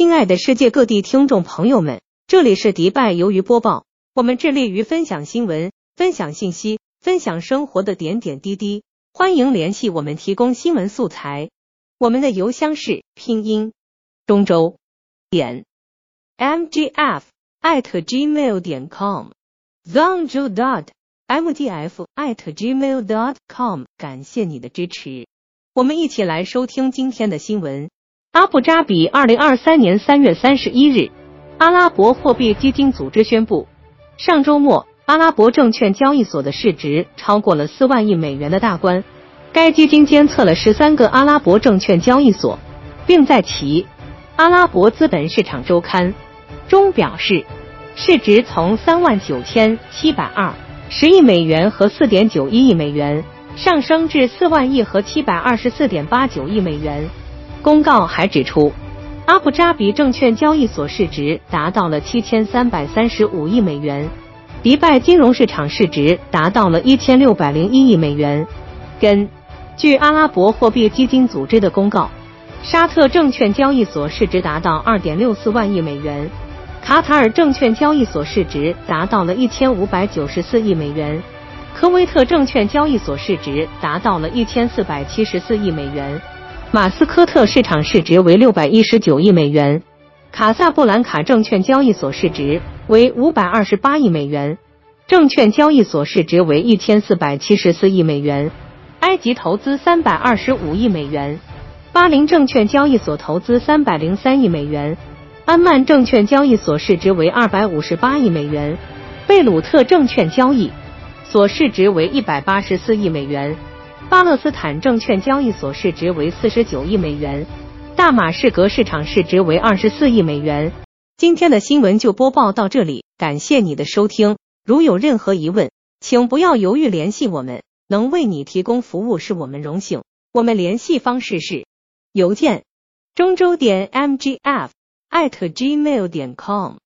亲爱的世界各地听众朋友们，这里是迪拜鱿鱼播报。我们致力于分享新闻、分享信息、分享生活的点点滴滴。欢迎联系我们提供新闻素材。我们的邮箱是拼音中州点 mgf at gmail 点 com zongzhou dot mgf at gmail dot com。感谢你的支持。我们一起来收听今天的新闻。阿布扎比二零二三年三月三十一日，阿拉伯货币基金组织宣布，上周末阿拉伯证券交易所的市值超过了四万亿美元的大关。该基金监测了十三个阿拉伯证券交易所，并在其《阿拉伯资本市场周刊》中表示，市值从三万九千七百二十亿美元和四点九一亿美元上升至四万亿和七百二十四点八九亿美元。公告还指出，阿布扎比证券交易所市值达到了七千三百三十五亿美元，迪拜金融市场市值达到了一千六百零一亿美元。根据阿拉伯货币基金组织的公告，沙特证券交易所市值达到二点六四万亿美元，卡塔尔证券交易所市值达到了一千五百九十四亿美元，科威特证券交易所市值达到了一千四百七十四亿美元。马斯科特市场市值为六百一十九亿美元，卡萨布兰卡证券交易所市值为五百二十八亿美元，证券交易所市值为一千四百七十四亿美元。埃及投资三百二十五亿美元，巴林证券交易所投资三百零三亿美元，安曼证券交易所市值为二百五十八亿美元，贝鲁特证券交易所市值为一百八十四亿美元。巴勒斯坦证券交易所市值为四十九亿美元，大马士革市场市值为二十四亿美元。今天的新闻就播报到这里，感谢你的收听。如有任何疑问，请不要犹豫联系我们，能为你提供服务是我们荣幸。我们联系方式是邮件中州点 mgf at gmail 点 com。